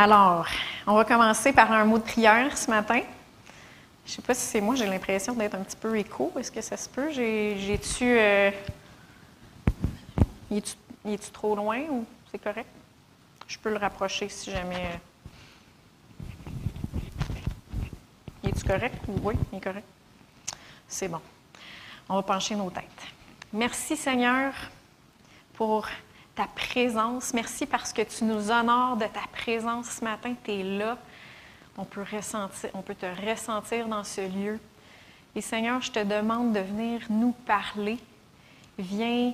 Alors, on va commencer par un mot de prière ce matin. Je ne sais pas si c'est moi, j'ai l'impression d'être un petit peu écho. Est-ce que ça se peut? J'ai-tu. Euh... Es-tu trop loin ou c'est correct? Je peux le rapprocher si jamais. Euh, Es-tu correct? Oui, il est correct. C'est bon. On va pencher nos têtes. Merci Seigneur pour ta présence. Merci parce que tu nous honores de ta présence ce matin. Tu es là. On peut, ressentir, on peut te ressentir dans ce lieu. Et Seigneur, je te demande de venir nous parler. Viens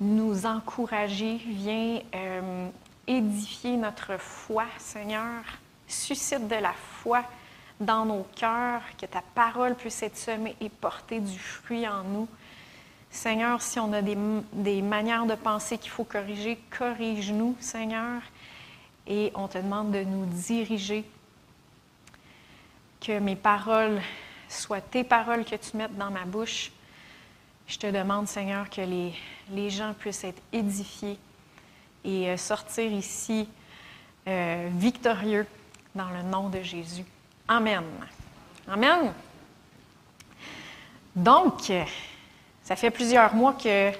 nous encourager. Viens euh, édifier notre foi, Seigneur. Suscite de la foi dans nos cœurs, que ta parole puisse être semée et porter du fruit en nous. Seigneur, si on a des, manières de penser qu'il faut corriger, corrige-nous, Seigneur. Et on te demande de nous diriger. Que mes paroles soient tes paroles que tu mettes dans ma bouche. Je te demande, Seigneur, que les, les gens puissent être édifiés et euh, sortir ici euh, victorieux dans le nom de Jésus. Amen. Amen. Donc, ça fait plusieurs mois que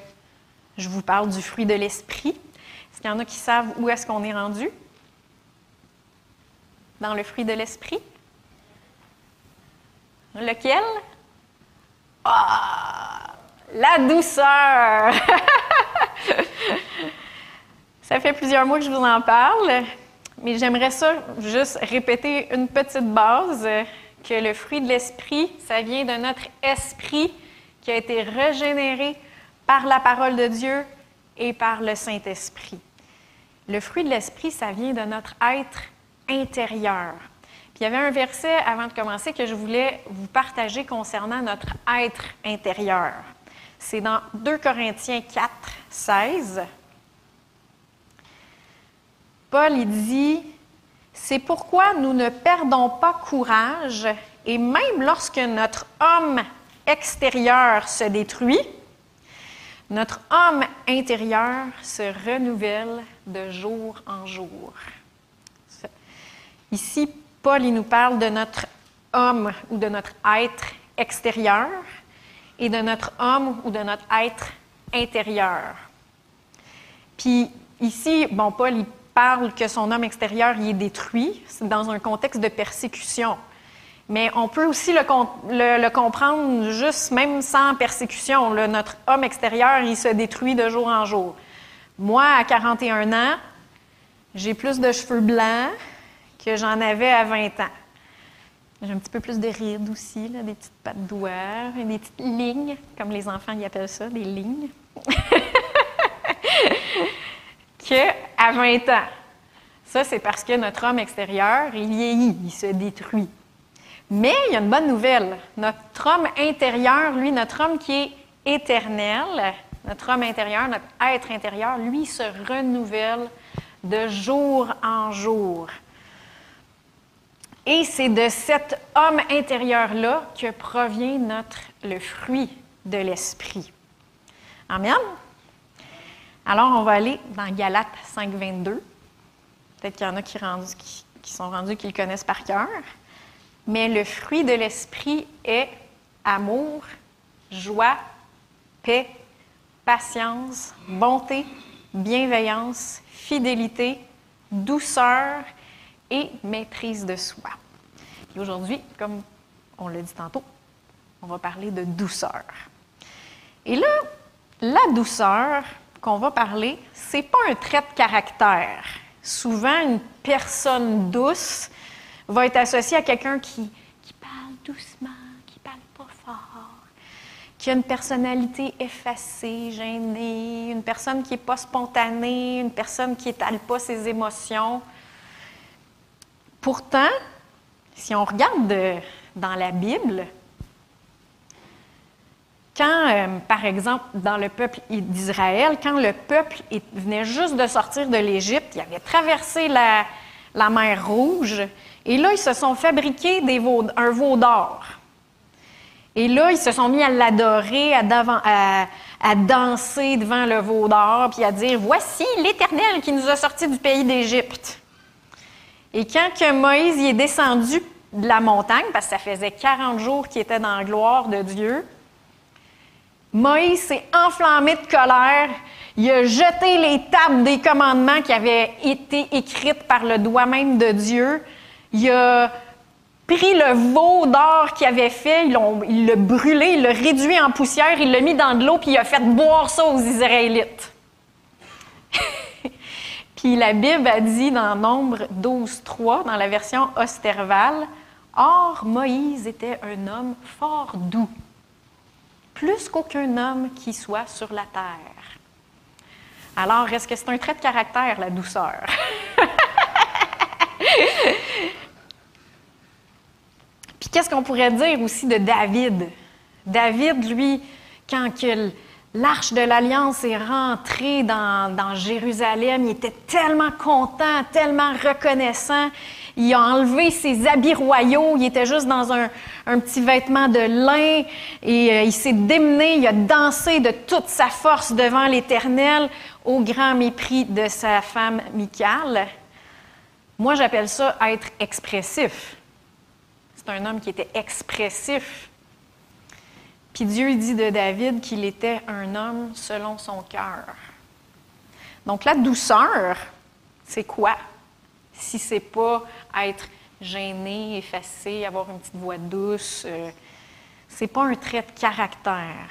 je vous parle du fruit de l'esprit. Est-ce qu'il y en a qui savent où est-ce qu'on est rendu? Dans le fruit de l'esprit? Lequel? Ah! La douceur! ça fait plusieurs mois que je vous en parle. Mais j'aimerais ça juste répéter une petite base, que le fruit de l'esprit, ça vient de notre esprit qui a été régénéré par la parole de Dieu et par le Saint-Esprit. Le fruit de l'esprit, ça vient de notre être intérieur. Puis il y avait un verset avant de commencer que je voulais vous partager concernant notre être intérieur. C'est dans 2 Corinthiens 4, 16. Paul il dit, c'est pourquoi nous ne perdons pas courage et même lorsque notre homme extérieur se détruit, notre homme intérieur se renouvelle de jour en jour. Ici, Paul il nous parle de notre homme ou de notre être extérieur et de notre homme ou de notre être intérieur. Puis ici, bon, Paul il parle que son homme extérieur y est détruit, c'est dans un contexte de persécution. Mais on peut aussi le, comprendre juste même sans persécution. notre homme extérieur, il se détruit de jour en jour. Moi, à 41 ans, j'ai plus de cheveux blancs que j'en avais à 20 ans. J'ai un petit peu plus de rides aussi, des petites pattes doigts, des petites lignes, comme les enfants y appellent ça, des lignes. qu'à 20 ans. Ça, c'est parce que notre homme extérieur, il vieillit, il se détruit. Mais il y a une bonne nouvelle. Notre homme intérieur, lui, notre homme qui est éternel, notre homme intérieur, notre être intérieur, lui, se renouvelle de jour en jour. Et c'est de cet homme intérieur-là que provient notre, le fruit de l'esprit. Amen. Alors, on va aller dans Galates 5, 22. Peut-être qu'il y en a qui, qui, sont rendus, qui le connaissent par cœur. Mais le fruit de l'esprit est amour, joie, paix, patience, bonté, bienveillance, fidélité, douceur et maîtrise de soi. Et aujourd'hui, comme on l'a dit tantôt, on va parler de douceur. Et là, la douceur, qu'on va parler, c'est pas un trait de caractère. Souvent, une personne douce va être associée à quelqu'un qui, qui parle doucement, qui parle pas fort, qui a une personnalité effacée, gênée, une personne qui n'est pas spontanée, une personne qui n'étale pas ses émotions. Pourtant, si on regarde dans la Bible, quand, euh, par exemple, dans le peuple d'Israël, quand le peuple venait juste de sortir de l'Égypte, il avait traversé la, mer Rouge, et là, ils se sont fabriqués des un veau d'or. Et là, ils se sont mis à l'adorer, à, à, danser devant le veau d'or, puis à dire Voici l'Éternel qui nous a sortis du pays d'Égypte. Et quand que Moïse y est descendu de la montagne, parce que ça faisait 40 jours qu'il était dans la gloire de Dieu, Moïse s'est enflammé de colère. Il a jeté les tables des commandements qui avaient été écrites par le doigt même de Dieu. Il a pris le veau d'or qu'il avait fait, il l'a brûlé, il l'a réduit en poussière, il l'a mis dans de l'eau, puis il a fait boire ça aux Israélites. puis la Bible a dit dans Nombre 12.3, dans la version Osterval, Or, Moïse était un homme fort doux, plus qu'aucun homme qui soit sur la terre. Alors, est-ce que c'est un trait de caractère, la douceur? Puis qu'est-ce qu'on pourrait dire aussi de David? David, lui, quand l'arche de l'Alliance est rentrée dans, Jérusalem, il était tellement content, tellement reconnaissant. Il a enlevé ses habits royaux, il était juste dans un, petit vêtement de lin et euh, il s'est démené, il a dansé de toute sa force devant l'Éternel au grand mépris de sa femme Michal. Moi, j'appelle ça être expressif. C'est un homme qui était expressif. Puis Dieu dit de David qu'il était un homme selon son cœur. Donc la douceur, c'est quoi? Si c'est pas être gêné, effacé, avoir une petite voix douce, euh, c'est pas un trait de caractère.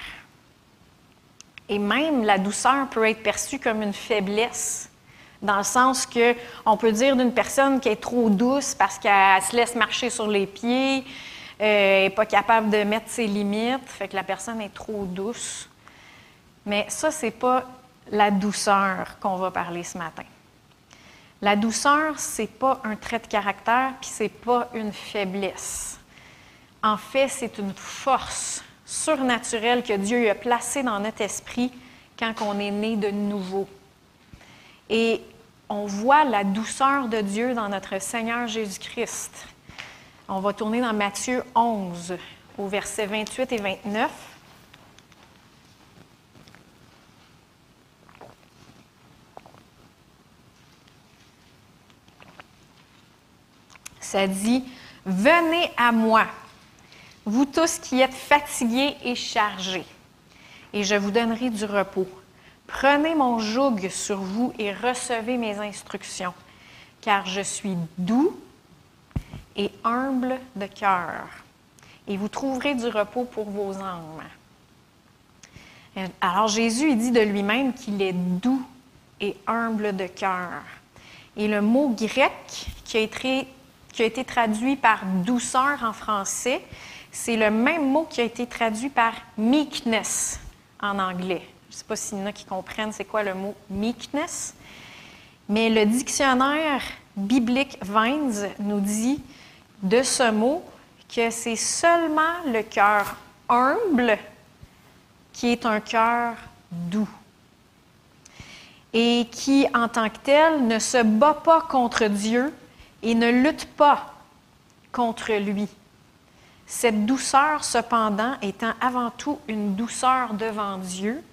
Et même la douceur peut être perçue comme une faiblesse, dans le sens que on peut dire d'une personne qui est trop douce parce qu'elle se laisse marcher sur les pieds, n'est euh, pas capable de mettre ses limites, fait que la personne est trop douce. Mais ça, c'est pas la douceur qu'on va parler ce matin. La douceur, c'est pas un trait de caractère, puis c'est pas une faiblesse. En fait, c'est une force surnaturelle que Dieu a placée dans notre esprit quand on est né de nouveau. Et on voit la douceur de Dieu dans notre Seigneur Jésus-Christ. On va tourner dans Matthieu 11, au verset 28 et 29. Ça dit, Venez à moi, vous tous qui êtes fatigués et chargés, et je vous donnerai du repos. Prenez mon joug sur vous et recevez mes instructions, car je suis doux et humble de cœur, et vous trouverez du repos pour vos âmes. Alors Jésus il dit de lui-même qu'il est doux et humble de cœur. Et le mot grec qui a été qui a été traduit par douceur en français, c'est le même mot qui a été traduit par meekness en anglais. Je ne sais pas s'il y en a qui comprennent c'est quoi le mot meekness, mais le dictionnaire biblique Vines nous dit de ce mot que c'est seulement le cœur humble qui est un cœur doux et qui, en tant que tel, ne se bat pas contre Dieu, et ne lutte pas contre lui. Cette douceur, cependant, étant avant tout une douceur devant Dieu,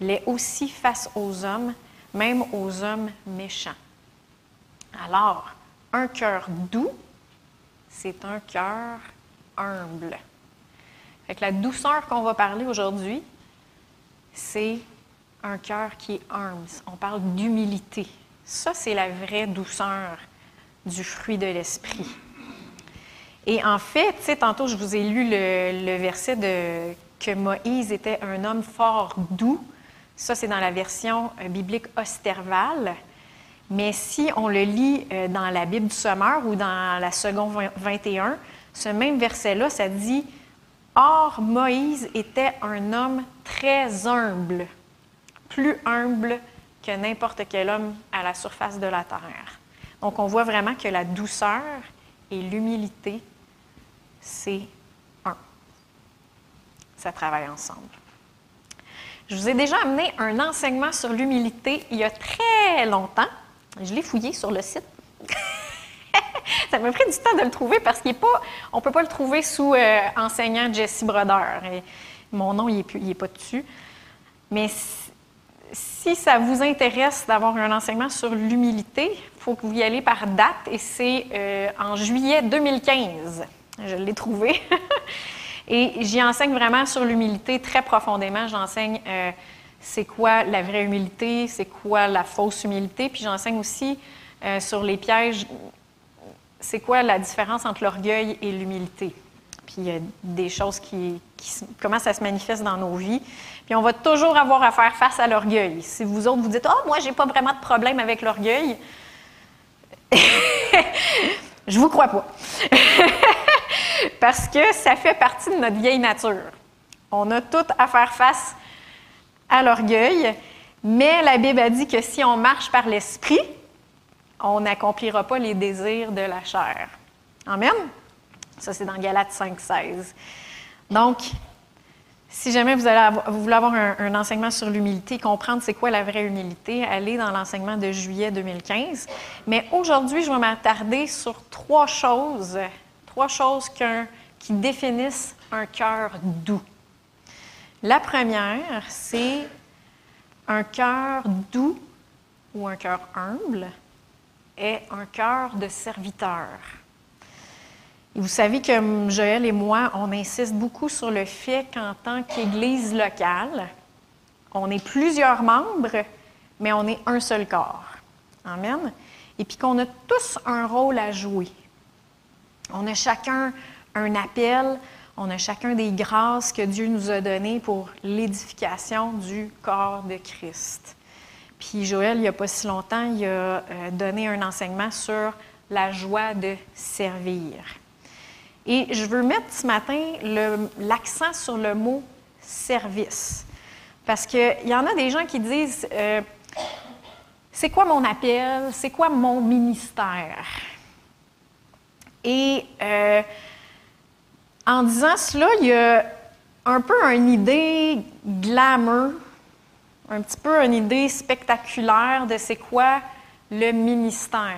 l'est aussi face aux hommes, même aux hommes méchants. Alors, un cœur doux, c'est un cœur humble. Fait la douceur qu'on va parler aujourd'hui, c'est un cœur qui est humble. On parle d'humilité. Ça, c'est la vraie douceur du fruit de l'esprit. Et en fait, tu sais, tantôt, je vous ai lu le, verset de que Moïse était un homme fort doux. Ça, c'est dans la version euh, biblique Osterval. Mais si on le lit euh, dans la Bible du Sommeur ou dans la seconde 21, ce même verset-là, ça dit Or, Moïse était un homme très humble, plus humble que n'importe quel homme à la surface de la terre. Donc, on voit vraiment que la douceur et l'humilité, c'est un. Ça travaille ensemble. Je vous ai déjà amené un enseignement sur l'humilité il y a très longtemps. Je l'ai fouillé sur le site. Ça m'a pris du temps de le trouver parce qu'on ne peut pas le trouver sous euh, enseignant Jesse Broder. mon nom, il n'est pas dessus. Mais si ça vous intéresse d'avoir un enseignement sur l'humilité, il faut que vous y allez par date et c'est euh, en juillet 2015. Je l'ai trouvé. et j'y enseigne vraiment sur l'humilité très profondément. J'enseigne euh, c'est quoi la vraie humilité, c'est quoi la fausse humilité, puis j'enseigne aussi euh, sur les pièges, c'est quoi la différence entre l'orgueil et l'humilité. Puis il y a des choses qui, comment ça se manifeste dans nos vies. Puis on va toujours avoir à faire face à l'orgueil. Si vous autres vous dites oh moi j'ai pas vraiment de problème avec l'orgueil, je vous crois pas. Parce que ça fait partie de notre vieille nature. On a tout à faire face à l'orgueil, mais la Bible a dit que si on marche par l'esprit, on n'accomplira pas les désirs de la chair. Amen. Ça, c'est dans Galates 5, 16. Donc, si jamais vous, voulez avoir un, enseignement sur l'humilité, comprendre c'est quoi la vraie humilité, allez dans l'enseignement de juillet 2015. Mais aujourd'hui, je vais m'attarder sur trois choses, trois choses qui définissent un cœur doux. La première, c'est un cœur doux ou un cœur humble est un cœur de serviteur vous savez que Joël et moi, on insiste beaucoup sur le fait qu'en tant qu'Église locale, on est plusieurs membres, mais on est un seul corps. Amen. Et puis qu'on a tous un rôle à jouer. On a chacun un appel, on a chacun des grâces que Dieu nous a données pour l'édification du corps de Christ. Puis Joël, il n'y a pas si longtemps, il a euh, donné un enseignement sur la joie de servir. Et je veux mettre ce matin l'accent sur le mot service. Parce qu'il y en a des gens qui disent euh, c'est quoi mon appel, c'est quoi mon ministère. Et euh, en disant cela, il y a un peu une idée glamour, un petit peu une idée spectaculaire de c'est quoi le ministère.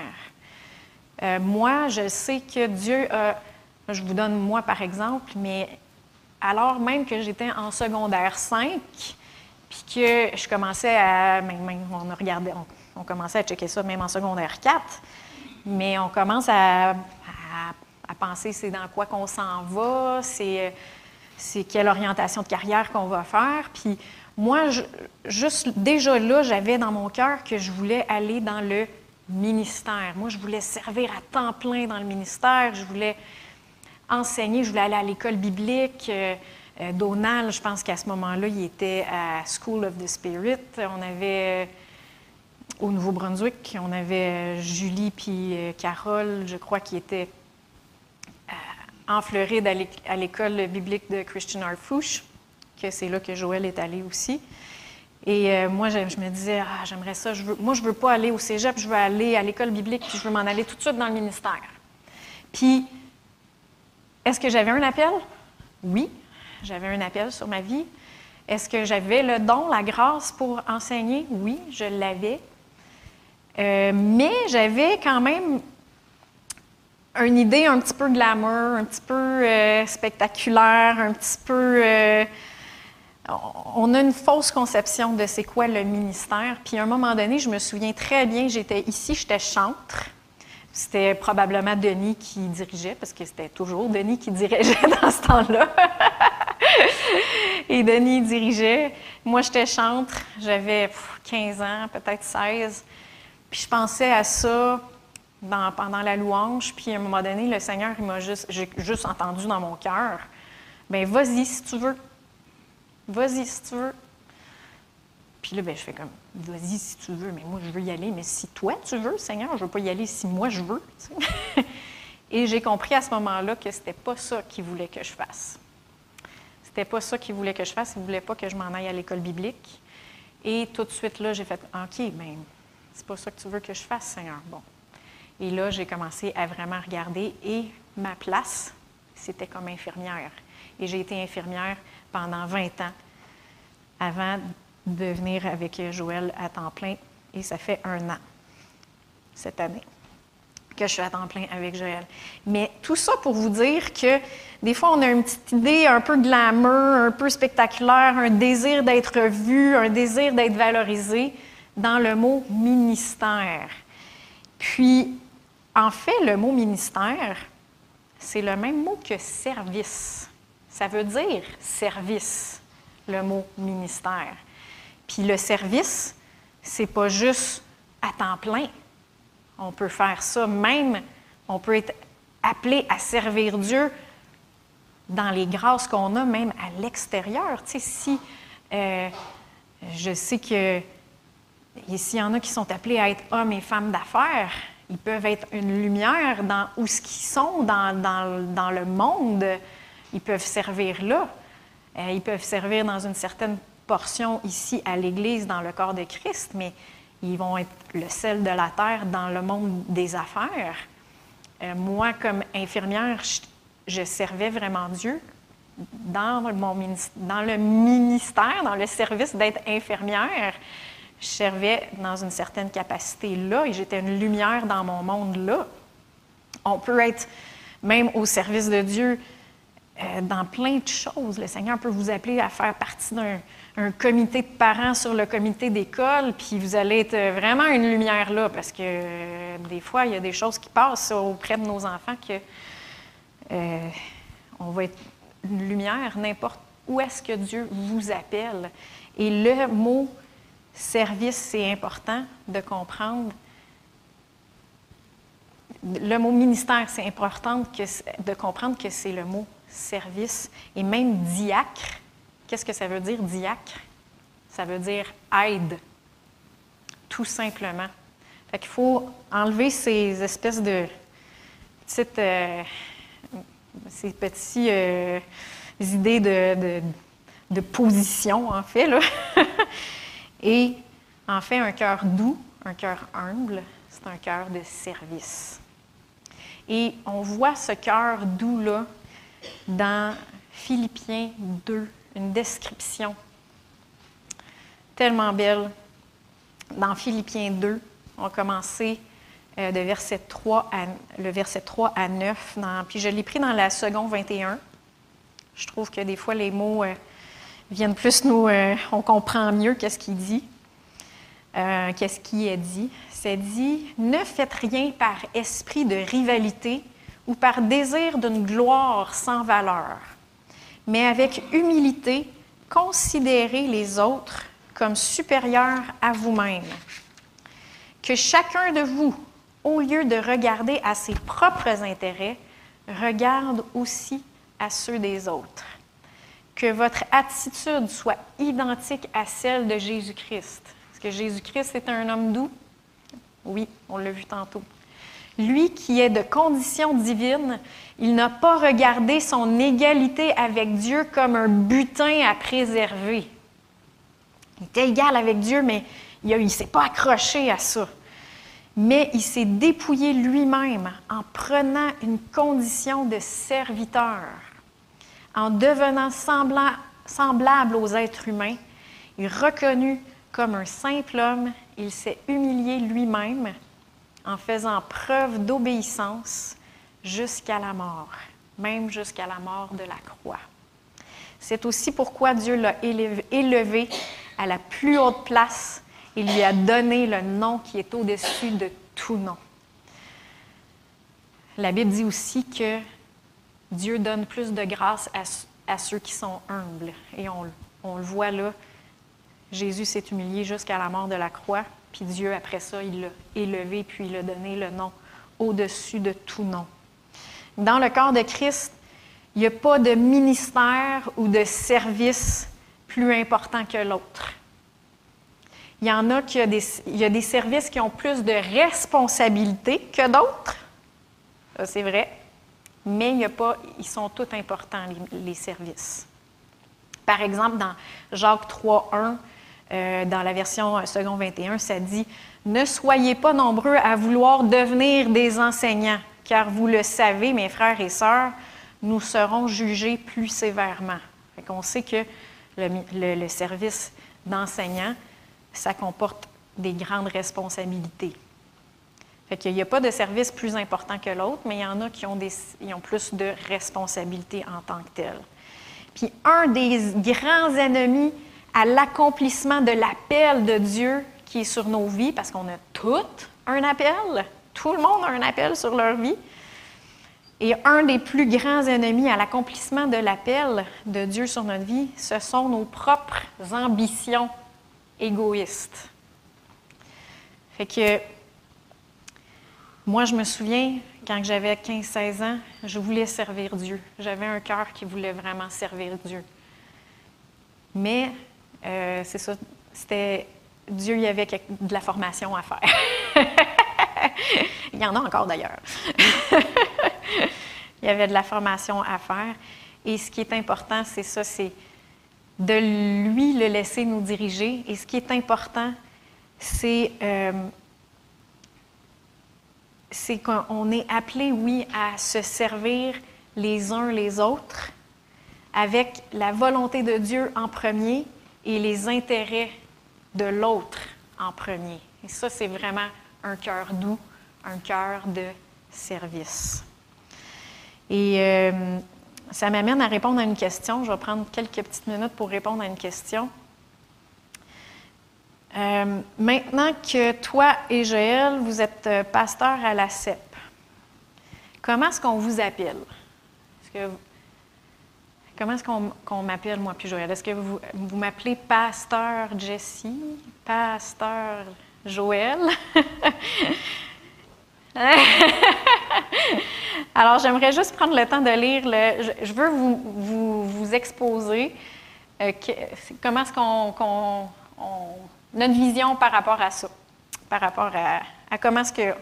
Euh, moi, je sais que Dieu a je vous donne moi par exemple, mais alors même que j'étais en secondaire 5, puis que je commençais à. on, a regardé, on, commençait à checker ça même en secondaire 4, mais on commence à, penser c'est dans quoi qu'on s'en va, c'est, c'est quelle orientation de carrière qu'on va faire. Puis moi, juste déjà là, j'avais dans mon cœur que je voulais aller dans le ministère. Moi, je voulais servir à temps plein dans le ministère. Je voulais enseigner. Je voulais aller à l'école biblique. Euh, euh, Donald, je pense qu'à ce moment-là, il était à School of the Spirit. On avait, euh, au Nouveau-Brunswick, on avait Julie puis Carole, je crois, qui étaient en Floride à l'école biblique de Christian Arfouche, que c'est là que Joël est allé aussi. Et moi, je, me disais, ah, j'aimerais ça. Moi, je veux pas aller au cégep, je veux aller à l'école biblique, puis je veux m'en aller tout de suite dans le ministère. Puis, est-ce que j'avais un appel? Oui, j'avais un appel sur ma vie. Est-ce que j'avais le don, la grâce pour enseigner? Oui, je l'avais. Euh, mais j'avais quand même une idée un petit peu glamour, un petit peu euh, spectaculaire, un petit peu... Euh, on a une fausse conception de c'est quoi le ministère. Puis à un moment donné, je me souviens très bien, j'étais ici, j'étais chantre. C'était probablement Denis qui dirigeait, parce que c'était toujours Denis qui dirigeait dans ce temps-là. Et Denis dirigeait. Moi, j'étais chantre, j'avais 15 ans, peut-être 16. Puis je pensais à ça pendant la louange. Puis à un moment donné, le Seigneur, il m'a juste, j'ai juste entendu dans mon cœur, ben vas-y si tu veux. Vas-y si tu veux. Puis là, ben, je fais comme, vas-y si tu veux, mais moi, je veux y aller. Mais si toi, tu veux, Seigneur, je ne veux pas y aller si moi, je veux. Et j'ai compris à ce moment-là que ce n'était pas ça qu'il voulait que je fasse. C'était pas ça qu'il voulait que je fasse. Il ne voulait pas que je m'en aille à l'école biblique. Et tout de suite, là, j'ai fait, OK, mais c'est pas ça que tu veux que je fasse, Seigneur. Bon. Et là, j'ai commencé à vraiment regarder. Et ma place, c'était comme infirmière. Et j'ai été infirmière pendant 20 ans avant de venir avec Joël à temps plein et ça fait un an cette année. que je suis à temps plein avec Joël. Mais tout ça pour vous dire que des fois, on a une petite idée un peu glamour, un peu spectaculaire, un désir d'être vu, un désir d'être valorisé dans le mot ministère. Puis, en fait, le mot ministère, c'est le même mot que service. Ça veut dire service, le mot ministère. Puis le service, c'est pas juste à temps plein. On peut faire ça même, on peut être appelé à servir Dieu dans les grâces qu'on a, même à l'extérieur. Tu sais, si euh, je sais que s'il y en a qui sont appelés à être hommes et femmes d'affaires, ils peuvent être une lumière dans où ce qu'ils sont dans, dans, le monde. Ils peuvent servir là. Euh, ils peuvent servir dans une certaine portion ici à l'Église, dans le corps de Christ, mais ils vont être le sel de la terre dans le monde des affaires. Euh, moi, comme infirmière, je, servais vraiment Dieu dans, mon, dans le ministère, dans le service d'être infirmière. Je servais dans une certaine capacité là et j'étais une lumière dans mon monde là. On peut être même au service de Dieu euh, dans plein de choses. Le Seigneur peut vous appeler à faire partie d'un un comité de parents sur le comité d'école, puis vous allez être vraiment une lumière là, parce que euh, des fois, il y a des choses qui passent auprès de nos enfants que euh, on va être une lumière n'importe où est-ce que Dieu vous appelle. Et le mot service, c'est important de comprendre. Le mot ministère, c'est important de comprendre que c'est le mot service. Et même diacre, Qu'est-ce que ça veut dire, diacre? Ça veut dire aide, tout simplement. Fait qu'il faut enlever ces espèces de petites, euh, ces petites euh, idées de, de, position, en fait, là. Et en fait, un cœur doux, un cœur humble, c'est un cœur de service. Et on voit ce cœur doux-là dans Philippiens 2, une description tellement belle. Dans Philippiens 2, on a commencé euh, de verset 3 à, le verset 3 à 9. puis je l'ai pris dans la seconde 21. Je trouve que des fois, les mots euh, viennent plus nous... Euh, on comprend mieux qu'est-ce qu'il dit, qu'est-ce qui est dit. C'est dit, ne faites rien par esprit de rivalité ou par désir d'une gloire sans valeur mais avec humilité, considérez les autres comme supérieurs à vous-même. Que chacun de vous, au lieu de regarder à ses propres intérêts, regarde aussi à ceux des autres. Que votre attitude soit identique à celle de Jésus-Christ. Est-ce que Jésus-Christ est un homme doux? Oui, on l'a vu tantôt. Lui qui est de condition divine, il n'a pas regardé son égalité avec Dieu comme un butin à préserver. Il était égal avec Dieu, mais il ne s'est pas accroché à ça. Mais il s'est dépouillé lui-même en prenant une condition de serviteur, en devenant semblable aux êtres humains. Il reconnu comme un simple homme, il s'est humilié lui-même en faisant preuve d'obéissance jusqu'à la mort, même jusqu'à la mort de la croix. C'est aussi pourquoi Dieu l'a élevé à la plus haute place et lui a donné le nom qui est au-dessus de tout nom. La Bible dit aussi que Dieu donne plus de grâce à, ceux qui sont humbles. Et on, le voit là, Jésus s'est humilié jusqu'à la mort de la croix, puis Dieu, après ça, il l'a élevé, puis il a donné le nom au-dessus de tout nom. Dans le corps de Christ, il n'y a pas de ministère ou de service plus important que l'autre. Il y en a qui a des, il y a des services qui ont plus de responsabilités que d'autres. c'est vrai. Mais il y a pas, ils sont tous importants, les, services. Par exemple, dans Jacques 3.1, euh, dans la version euh, second 21, ça dit Ne soyez pas nombreux à vouloir devenir des enseignants, car vous le savez, mes frères et sœurs, nous serons jugés plus sévèrement. On sait que le, service d'enseignant, ça comporte des grandes responsabilités. Fait qu'il n'y a pas de service plus important que l'autre, mais il y en a qui ont, des, ont plus de responsabilités en tant que tel. Puis un des grands ennemis à l'accomplissement de l'appel de Dieu qui est sur nos vies, parce qu'on a tout un appel, tout le monde a un appel sur leur vie, et un des plus grands ennemis à l'accomplissement de l'appel de Dieu sur notre vie, ce sont nos propres ambitions égoïstes. Fait que moi, je me souviens, quand j'avais 15-16 ans, je voulais servir Dieu. J'avais un cœur qui voulait vraiment servir Dieu. Mais, euh, c'est ça, c'était Dieu, il y avait de la formation à faire. il y en a encore d'ailleurs. il y avait de la formation à faire. Et ce qui est important, c'est ça, c'est de lui le laisser nous diriger. Et ce qui est important, c'est euh, c'est qu'on est appelé, oui, à se servir les uns les autres avec la volonté de Dieu en premier et les intérêts de l'autre en premier. Et ça, c'est vraiment un cœur doux, un cœur de service. Et euh, ça m'amène à répondre à une question. Je vais prendre quelques petites minutes pour répondre à une question. Euh, maintenant que toi et Joël, vous êtes euh, pasteur à la CEP, comment est-ce qu'on vous appelle? comment est-ce qu'on, m'appelle, moi puis Joël? Est-ce que vous, vous m'appelez pasteur Jessie, pasteur Joël? Alors, j'aimerais juste prendre le temps de lire le. Je, veux vous, vous, exposer euh, comment est-ce qu'on notre vision par rapport à ça, par rapport à, comment est-ce qu'il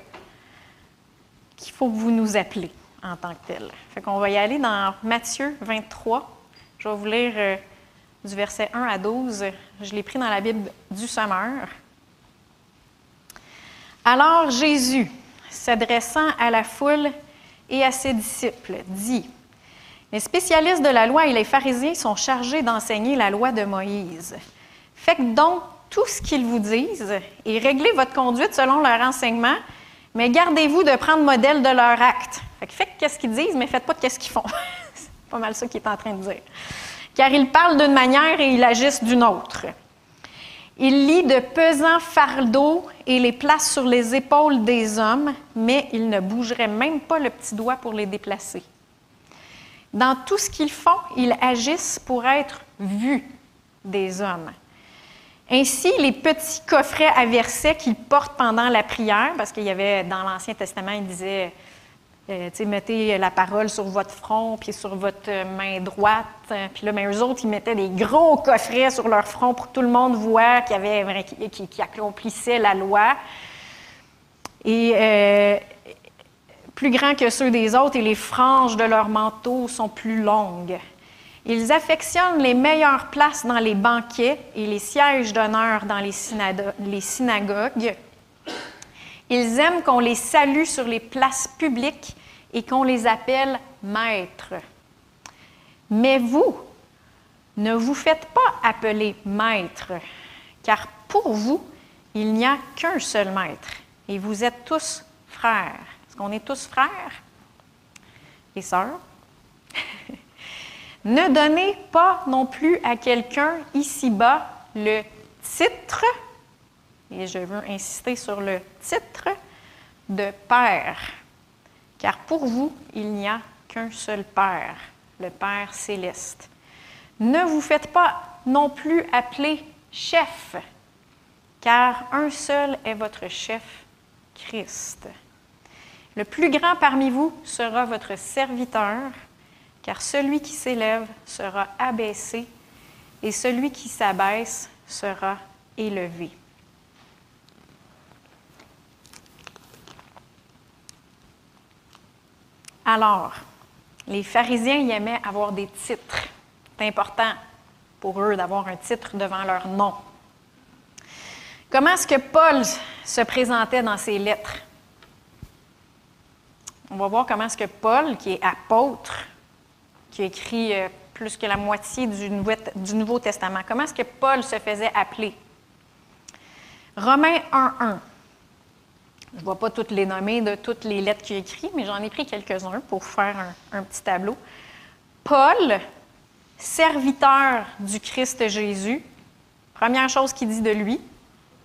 faut que vous nous appelez en tant que tel. Fait qu'on va y aller dans Matthieu 23. Je vais vous lire euh, du verset 1 à 12. Je l'ai pris dans la Bible du Sommeur. Alors Jésus, s'adressant à la foule et à ses disciples, dit Les spécialistes de la loi et les pharisiens sont chargés d'enseigner la loi de Moïse. Faites donc tout ce qu'ils vous disent et réglez votre conduite selon leur enseignement, mais gardez-vous de prendre modèle de leur acte. Fait faites qu'est-ce qu'ils disent, mais faites pas de qu'est-ce qu'ils font. C'est pas mal ça qu'il est en train de dire. Car ils parlent d'une manière et ils agissent d'une autre. Ils lient de pesants fardeaux et les placent sur les épaules des hommes, mais ils ne bougeraient même pas le petit doigt pour les déplacer. Dans tout ce qu'ils font, ils agissent pour être vus des hommes. Ainsi, les petits coffrets à versets qu'ils portent pendant la prière, parce qu'il y avait dans l'Ancien Testament, il disait, euh, mettez la parole sur votre front, puis sur votre main droite. Puis là, ben, eux autres, ils mettaient des gros coffrets sur leur front pour que tout le monde voit avait, qui, accomplissaient la loi. Et euh, plus grands que ceux des autres, et les franges de leur manteau sont plus longues. Ils affectionnent les meilleures places dans les banquets et les sièges d'honneur dans les, synagogues. Ils aiment qu'on les salue sur les places publiques et qu'on les appelle maîtres. Mais vous, ne vous faites pas appeler maître, car pour vous, il n'y a qu'un seul maître, et vous êtes tous frères. Est-ce qu'on est tous frères? Et sœurs? Ne donnez pas non plus à quelqu'un ici-bas le titre, et je veux insister sur le titre, de Père, car pour vous, il n'y a qu'un seul Père, le Père céleste. Ne vous faites pas non plus appeler chef, car un seul est votre chef, Christ. Le plus grand parmi vous sera votre serviteur car celui qui s'élève sera abaissé et celui qui s'abaisse sera élevé. Alors, les pharisiens y aimaient avoir des titres. C'est important pour eux d'avoir un titre devant leur nom. Comment est-ce que Paul se présentait dans ses lettres? On va voir comment est-ce que Paul, qui est apôtre, écrit euh, plus que la moitié du Nouveau, Testament. Comment est-ce que Paul se faisait appeler? Romains 1.1. Je ne vais pas toutes les nommer de toutes les lettres qu'il écrit, mais j'en ai pris quelques-uns pour faire un, un petit tableau. Paul, serviteur du Christ Jésus, première chose qu'il dit de lui.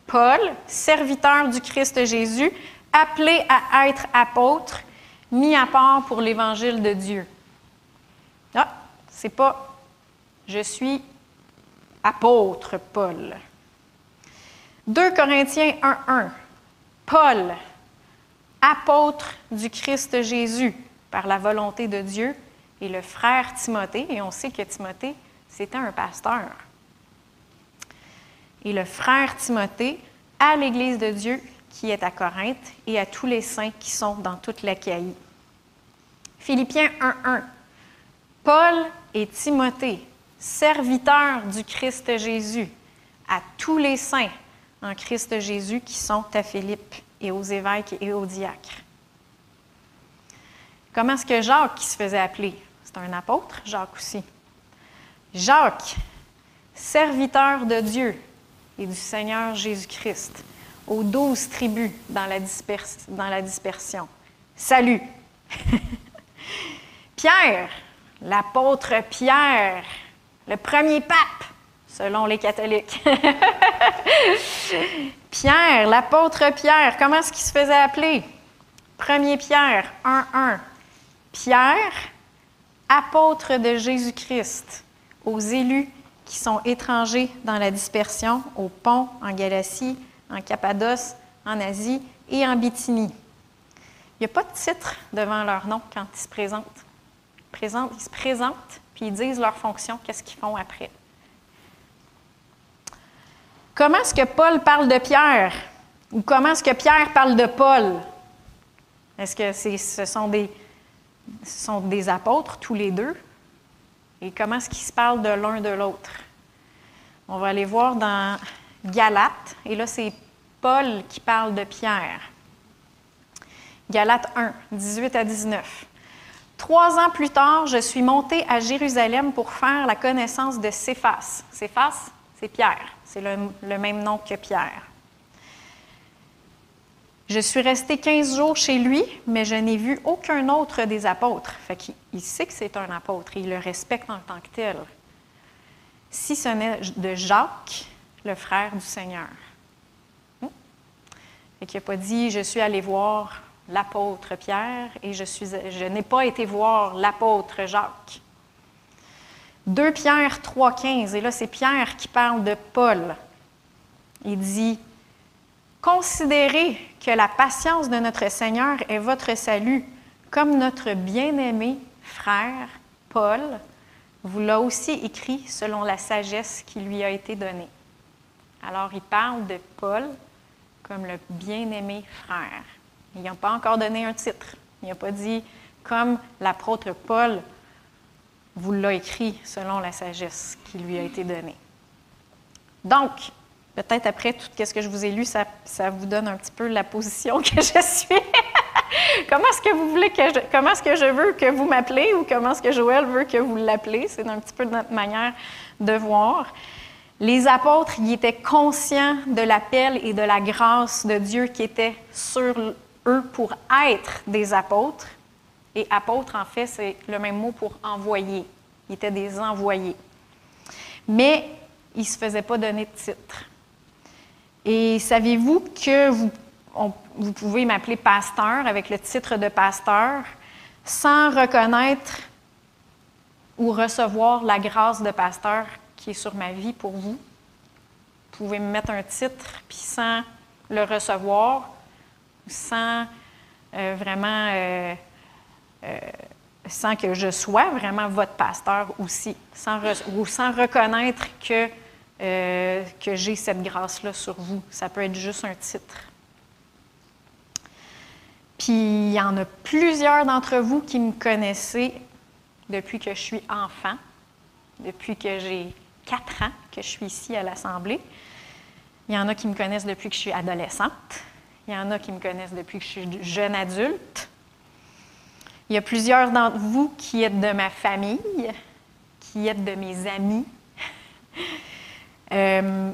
Paul, serviteur du Christ Jésus, appelé à être apôtre, mis à part pour l'évangile de Dieu. Ah, c'est pas je suis apôtre Paul. 2 Corinthiens 1.1. Paul, apôtre du Christ Jésus par la volonté de Dieu, et le frère Timothée, et on sait que Timothée, c'était un pasteur. Et le frère Timothée à l'Église de Dieu qui est à Corinthe et à tous les saints qui sont dans toute l'Achaïe. Philippiens 1.1. Paul et Timothée, serviteurs du Christ Jésus, à tous les saints en Christ Jésus qui sont à Philippe et aux évêques et aux diacres. Comment est-ce que Jacques, qui se faisait appeler, c'est un apôtre, Jacques aussi. Jacques, serviteur de Dieu et du Seigneur Jésus-Christ, aux douze tribus dans la, dans la dispersion. Salut! Pierre, l'apôtre Pierre, le premier pape, selon les catholiques. Pierre, l'apôtre Pierre, comment est-ce qu'il se faisait appeler? Premier Pierre 1.1. Pierre, apôtre de Jésus-Christ, aux élus qui sont étrangers dans la dispersion, au pont, en Galatie, en Cappadoce, en Asie et en Bithynie. Il n'y a pas de titre devant leur nom quand ils se présentent. Ils se présentent, puis ils disent leur fonction, qu'est-ce qu'ils font après. Comment est-ce que Paul parle de Pierre? Ou comment est-ce que Pierre parle de Paul? Est-ce que ce, sont des, ce sont des apôtres, tous les deux? Et comment est-ce qu'ils se parlent de l'un de l'autre? On va aller voir dans Galates, et là, c'est Paul qui parle de Pierre. Galates 1, 18 à 19. Trois ans plus tard, je suis monté à Jérusalem pour faire la connaissance de Céphas. Céphas, c'est Pierre. C'est le, même nom que Pierre. Je suis resté 15 jours chez lui, mais je n'ai vu aucun autre des apôtres. Fait qu'il il sait que c'est un apôtre et il le respecte en tant que tel. Si ce n'est de Jacques, le frère du Seigneur. Hmm? Et qui n'a pas dit Je suis allé voir l'apôtre Pierre et je, n'ai pas été voir l'apôtre Jacques. 2 Pierre 3,15, et là c'est Pierre qui parle de Paul. Il dit Considérez que la patience de notre Seigneur est votre salut, comme notre bien-aimé frère Paul vous l'a aussi écrit selon la sagesse qui lui a été donnée. Alors il parle de Paul comme le bien-aimé frère. Il n'a pas encore donné un titre. Il n'a pas dit comme l'apôtre Paul vous l'a écrit selon la sagesse qui lui a été donnée. Donc, peut-être après tout ce que je vous ai lu, ça, ça vous donne un petit peu la position que je suis. comment est-ce que vous voulez que je, comment est-ce que je veux que vous m'appelez ou comment est-ce que Joël veut que vous l'appelez? C'est un petit peu notre manière de voir. Les apôtres, ils étaient conscients de l'appel et de la grâce de Dieu qui était sur eux pour être des apôtres. Et apôtre, en fait, c'est le même mot pour envoyer. Ils étaient des envoyés. Mais ils ne se faisaient pas donner de titre. Et savez-vous que vous, vous pouvez m'appeler pasteur avec le titre de pasteur sans reconnaître ou recevoir la grâce de pasteur qui est sur ma vie pour vous? Vous pouvez me mettre un titre, puis sans le recevoir, sans euh, vraiment, euh, euh, sans que je sois vraiment votre pasteur aussi, ou sans reconnaître que, que j'ai cette grâce-là sur vous. Ça peut être juste un titre. Puis il y en a plusieurs d'entre vous qui me connaissez depuis que je suis enfant, depuis que j'ai quatre ans que je suis ici à l'Assemblée. Il y en a qui me connaissent depuis que je suis adolescente. Il y en a qui me connaissent depuis que je suis jeune adulte. Il y a plusieurs d'entre vous qui êtes de ma famille, qui êtes de mes amis. Euh,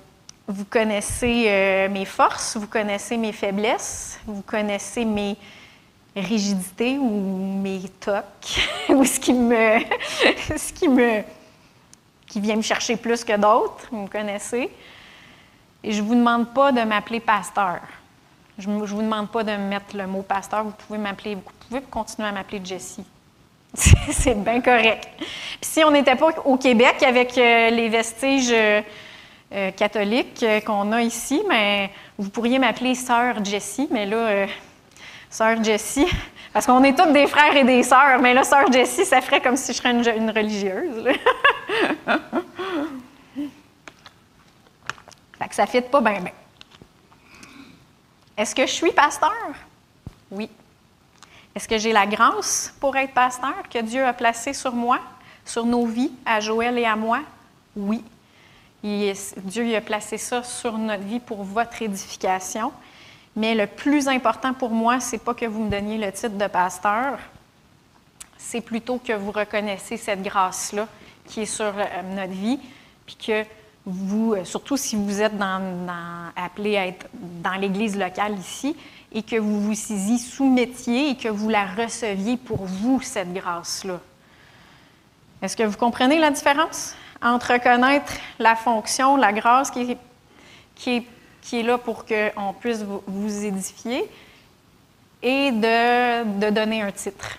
Vous connaissez euh, mes forces, vous connaissez mes faiblesses, vous connaissez mes rigidités ou mes tocs, ou ce qui me, ce qui me, qui vient me chercher plus que d'autres, vous me connaissez. Et je ne vous demande pas de m'appeler pasteur. Je ne vous demande pas de mettre le mot pasteur. Vous pouvez m'appeler, vous pouvez continuer à m'appeler Jessie. C'est bien correct. Puis si on n'était pas au Québec avec euh, les vestiges euh, euh, catholiques qu'on a ici, mais vous pourriez m'appeler Sœur Jessie, mais là, Sœur Jessie, parce qu'on est tous des frères et des sœurs, mais là, Sœur Jessie, ça ferait comme si je serais une, religieuse. fait que ça ne fit pas bien, bien. Est-ce que je suis pasteur? Oui. Est-ce que j'ai la grâce pour être pasteur que Dieu a placée sur moi, sur nos vies, à Joël et à moi? Oui. Dieu a placé ça sur notre vie pour votre édification. Mais le plus important pour moi, c'est pas que vous me donniez le titre de pasteur, c'est plutôt que vous reconnaissiez cette grâce-là qui est sur euh, notre vie, euh, surtout si vous êtes appelé à être dans l'Église locale ici, et que vous vous y soumettiez et que vous la receviez pour vous, cette grâce-là. Est-ce que vous comprenez la différence entre reconnaître la fonction, la grâce qui est, là pour qu'on puisse vous, édifier et de donner un titre?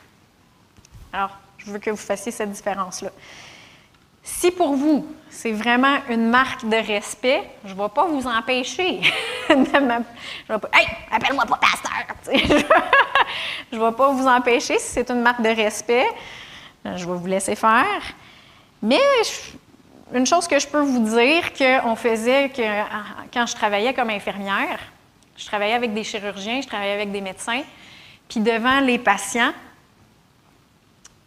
Alors, je veux que vous fassiez cette différence-là. Si pour vous, c'est vraiment une marque de respect, je ne vais pas vous empêcher de m'appeler. Hey, appelle-moi pas pasteur! je ne vais pas vous empêcher si c'est une marque de respect. Je vais vous laisser faire. Mais une chose que je peux vous dire qu'on faisait que, quand je travaillais comme infirmière, je travaillais avec des chirurgiens, je travaillais avec des médecins, puis devant les patients,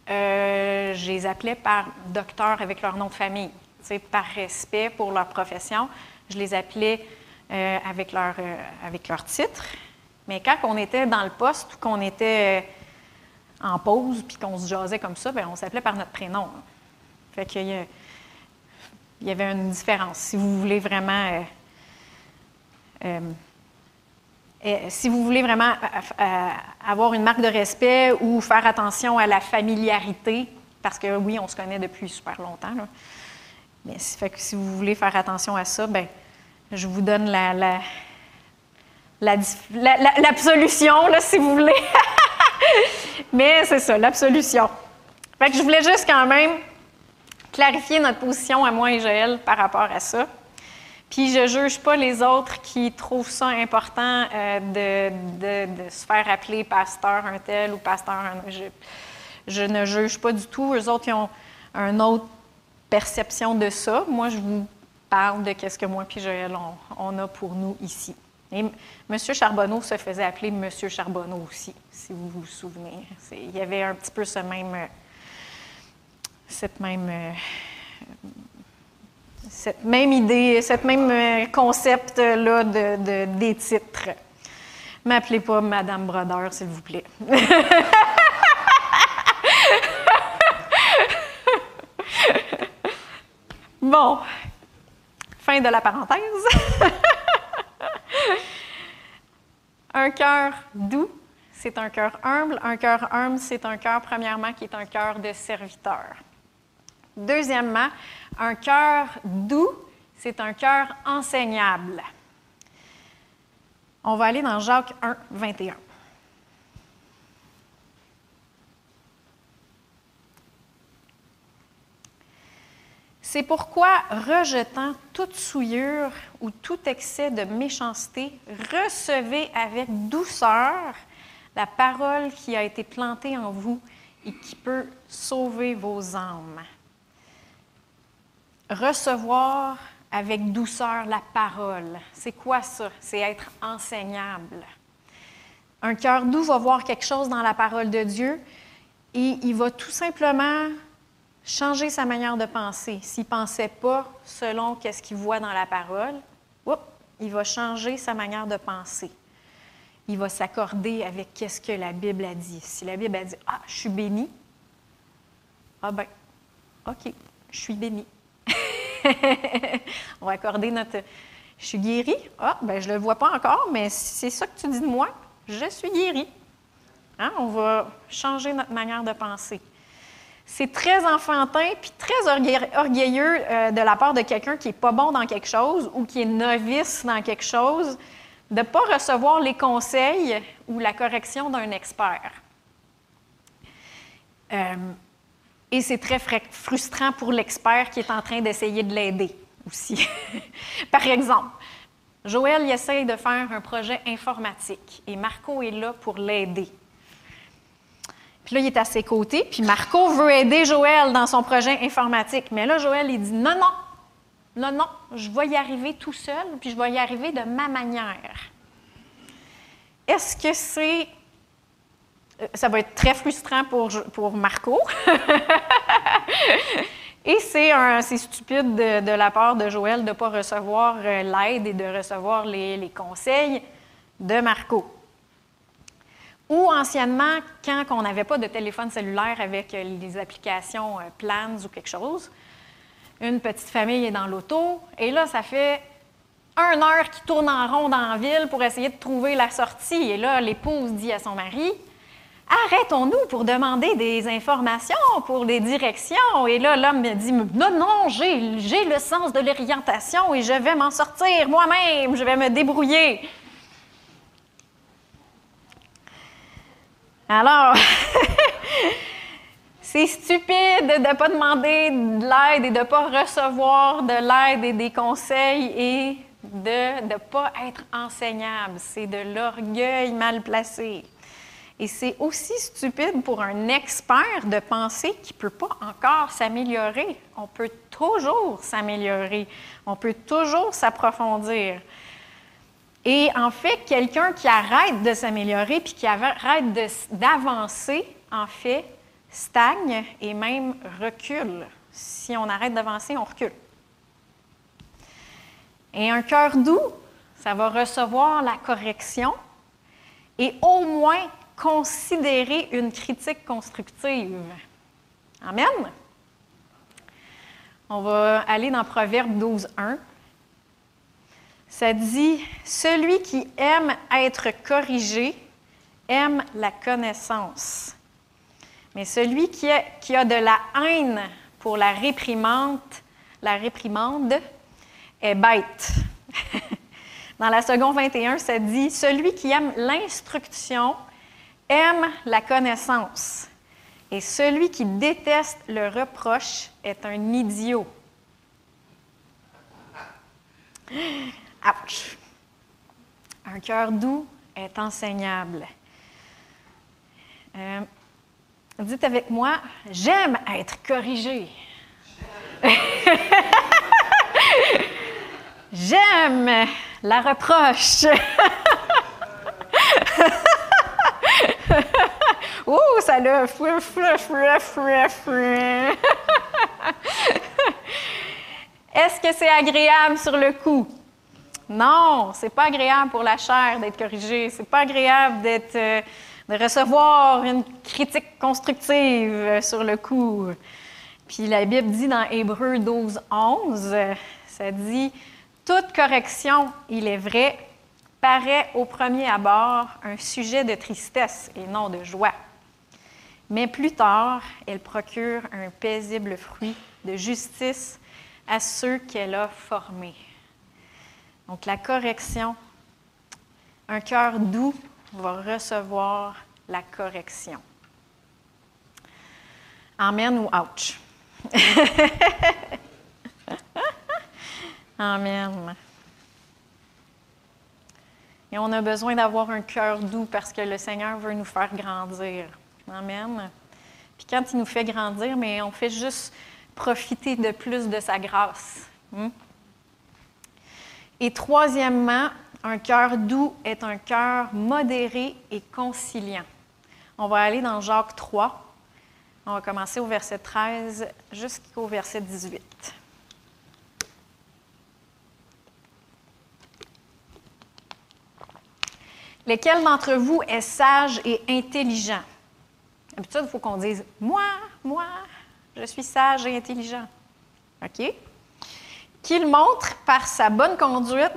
euh, je les appelais par docteur avec leur nom de famille. Par respect pour leur profession, je les appelais euh, avec, leur, euh, avec leur titre. Mais quand on était dans le poste ou qu'on était en pause puis qu'on se jasait comme ça, bien, on s'appelait par notre prénom. Fait qu'il y, y avait une différence. Si vous voulez vraiment si vous voulez vraiment euh, euh, avoir une marque de respect ou faire attention à la familiarité, parce que oui, on se connaît depuis super longtemps, mais si vous voulez faire attention à ça, ben, je vous donne la, l'absolution, là, si vous voulez. mais c'est ça, l'absolution. Je voulais juste quand même clarifier notre position à moi et Joël par rapport à ça. Puis je juge pas les autres qui trouvent ça important euh, de, se faire appeler pasteur un tel ou pasteur un je, je ne juge pas du tout. Eux autres, ils ont une autre perception de ça. Moi, je vous parle de ce que moi et Joël, on, a pour nous ici. Et M. Charbonneau se faisait appeler M. Charbonneau aussi, si vous vous souvenez. Il y avait un petit peu ce même, euh, cette même euh, cette même idée, cette même euh, concept-là de, des titres. M'appelez pas Madame Brodeur, s'il vous plaît. bon, fin de la parenthèse. un cœur doux, c'est un cœur humble. Un cœur humble, c'est un cœur, premièrement, qui est un cœur de serviteur. Deuxièmement, un cœur doux, c'est un cœur enseignable. On va aller dans Jacques 1, 21. C'est pourquoi, rejetant toute souillure ou tout excès de méchanceté, recevez avec douceur la parole qui a été plantée en vous et qui peut sauver vos âmes recevoir avec douceur la parole. C'est quoi ça? C'est être enseignable. Un cœur doux va voir quelque chose dans la parole de Dieu et il va tout simplement changer sa manière de penser. S'il ne pensait pas selon qu'est-ce qu'il voit dans la parole, il va changer sa manière de penser. Il va s'accorder avec qu'est-ce que la Bible a dit. Si la Bible a dit Ah, je suis béni, ah ben, OK, je suis béni. on va accorder notre. Je suis guéri. Ah, ben je ne le vois pas encore, mais c'est ça que tu dis de moi. Je suis guéri. Hein? On va changer notre manière de penser. C'est très enfantin puis très orgueilleux euh, de la part de quelqu'un qui n'est pas bon dans quelque chose ou qui est novice dans quelque chose de ne pas recevoir les conseils ou la correction d'un expert. Euh, et c'est très frustrant pour l'expert qui est en train d'essayer de l'aider aussi. Par exemple, Joël essaye de faire un projet informatique et Marco est là pour l'aider. Puis là, il est à ses côtés, puis Marco veut aider Joël dans son projet informatique. Mais là, Joël, il dit non, non, non, non, je vais y arriver tout seul, puis je vais y arriver de ma manière. Est-ce que c'est. Euh, ça va être très frustrant pour, pour Marco. et c'est stupide de, la part de Joël de ne pas recevoir euh, l'aide et de recevoir les, les conseils de Marco. Ou anciennement, quand on n'avait pas de téléphone cellulaire avec euh, les applications Plans ou quelque chose, une petite famille est dans l'auto et là, ça fait une heure qui tourne en rond dans la ville pour essayer de trouver la sortie. Et là, l'épouse dit à son mari Arrêtons-nous pour demander des informations, pour des directions. Et là, l'homme me dit Non, non, j'ai le sens de l'orientation et je vais m'en sortir moi-même, je vais me débrouiller. Alors, c'est stupide de ne pas demander de l'aide et de ne pas recevoir de l'aide et des conseils et de ne pas être enseignable. C'est de l'orgueil mal placé. Et c'est aussi stupide pour un expert de penser qu'il ne peut pas encore s'améliorer. On peut toujours s'améliorer. On peut toujours s'approfondir. Et en fait, quelqu'un qui arrête de s'améliorer puis qui arrête d'avancer, en fait, stagne et même recule. Si on arrête d'avancer, on recule. Et un cœur doux, ça va recevoir la correction et au moins considérer une critique constructive. Amen. On va aller dans Proverbe 12, 1 ça dit Celui qui aime être corrigé aime la connaissance. Mais celui qui a, qui a de la haine pour la réprimande, la réprimande est bête. Dans la seconde 21, ça dit Celui qui aime l'instruction aime la connaissance. Et celui qui déteste le reproche est un idiot. Un cœur doux est enseignable. Euh, dites avec moi, j'aime être corrigé. j'aime la reproche. Ouh, ça l'a. Est-ce que c'est agréable sur le coup? Non, c'est pas agréable pour la chair d'être corrigée. C'est pas agréable d'être, euh, de recevoir une critique constructive euh, sur le coup. Puis la Bible dit dans Hébreu 12, 11, ça dit Toute correction, il est vrai, paraît au premier abord un sujet de tristesse et non de joie. Mais plus tard, elle procure un paisible fruit de justice à ceux qu'elle a formés. Donc la correction, un cœur doux va recevoir la correction. Amen ou ouch? Amen. On a besoin d'avoir un cœur doux parce que le Seigneur veut nous faire grandir. Amen. Puis quand il nous fait grandir, mais on fait juste profiter de plus de sa grâce. Hmm? Et troisièmement, un cœur doux est un cœur modéré et conciliant. On va aller dans Jacques 3. On va commencer au verset 13 jusqu'au verset 18. Lequel d'entre vous est sage et intelligent? D'habitude, il faut qu'on dise Moi, moi, je suis sage et intelligent. OK? qu'il montre par sa bonne conduite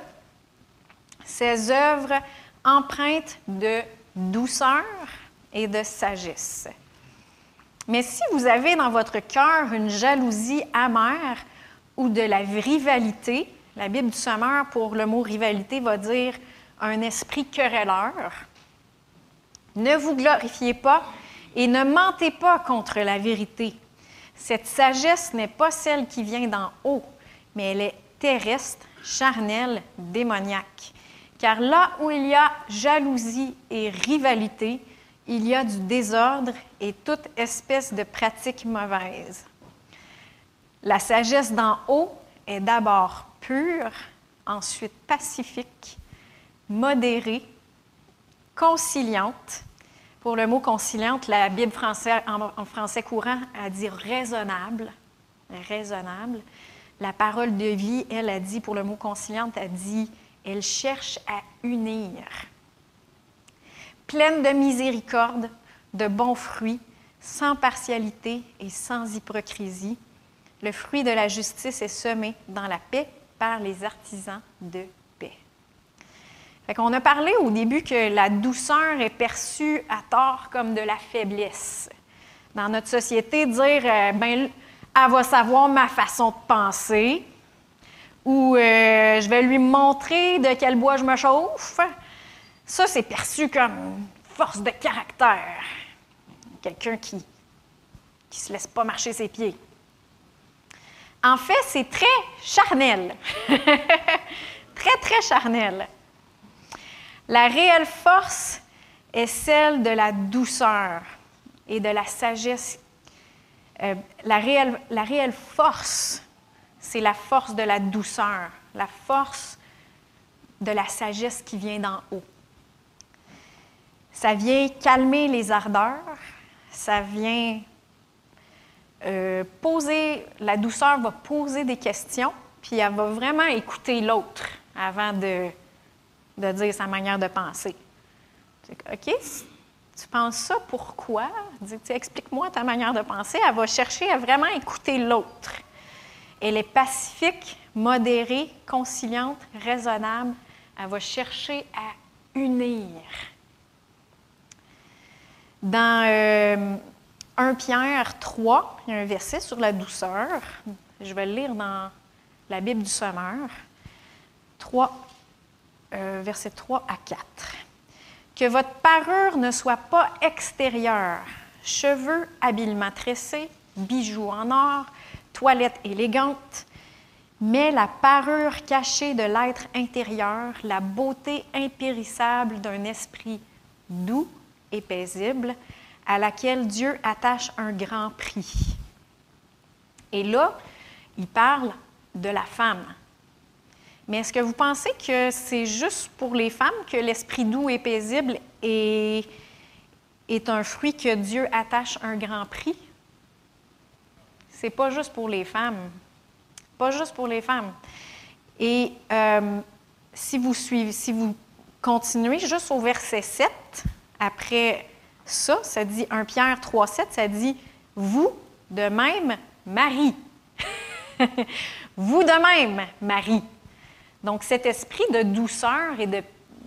ses œuvres empreintes de douceur et de sagesse. Mais si vous avez dans votre cœur une jalousie amère ou de la rivalité, la Bible du Sommeur pour le mot rivalité va dire un esprit querelleur, ne vous glorifiez pas et ne mentez pas contre la vérité. Cette sagesse n'est pas celle qui vient d'en haut, mais elle est terrestre, charnelle, démoniaque. Car là où il y a jalousie et rivalité, il y a du désordre et toute espèce de pratique mauvaise. La sagesse d'en haut est d'abord pure, ensuite pacifique, modérée, conciliante. Pour le mot conciliante, la Bible française, en, français courant a dit raisonnable, raisonnable. La parole de vie, elle a dit, pour le mot conciliante, a dit, elle cherche à unir. Pleine de miséricorde, de bons fruits, sans partialité et sans hypocrisie. Le fruit de la justice est semé dans la paix par les artisans de paix. On a parlé au début que la douceur est perçue à tort comme de la faiblesse. Dans notre société, dire euh, ben, elle va savoir ma façon de penser ou euh, je vais lui montrer de quel bois je me chauffe, ça, c'est perçu comme force de caractère. Quelqu'un qui ne se laisse pas marcher ses pieds. En fait, c'est très charnel. très, très charnel. La réelle force est celle de la douceur et de la sagesse. Euh, la, réelle, la réelle force, c'est la force de la douceur, la force de la sagesse qui vient d'en haut. Ça vient calmer les ardeurs, ça vient euh, poser, la douceur va poser des questions, puis elle va vraiment écouter l'autre avant de, de dire sa manière de penser. OK, tu penses ça, pourquoi? Explique-moi ta manière de penser. Elle va chercher à vraiment écouter l'autre. Elle est pacifique, modérée, conciliante, raisonnable. Elle va chercher à unir. Dans euh, 1 Pierre 3, il y a un verset sur la douceur. Je vais le lire dans la Bible du Sommeur. 3, euh, versets 3 à 4. Que votre parure ne soit pas extérieure, cheveux habilement tressés, bijoux en or, toilette élégante, mais la parure cachée de l'être intérieur, la beauté impérissable d'un esprit doux et paisible, à laquelle Dieu attache un grand prix. Et là, il parle de la femme. Mais est-ce que vous pensez que c'est juste pour les femmes que l'esprit doux et paisible est, un fruit que Dieu attache un grand prix? C'est pas juste pour les femmes. Pas juste pour les femmes. Et euh, si vous suivez, si vous continuez juste au verset 7, après ça, ça dit 1 Pierre 3,7, ça dit Vous de même, Marie. vous de même, Marie. Donc, cet esprit de douceur et de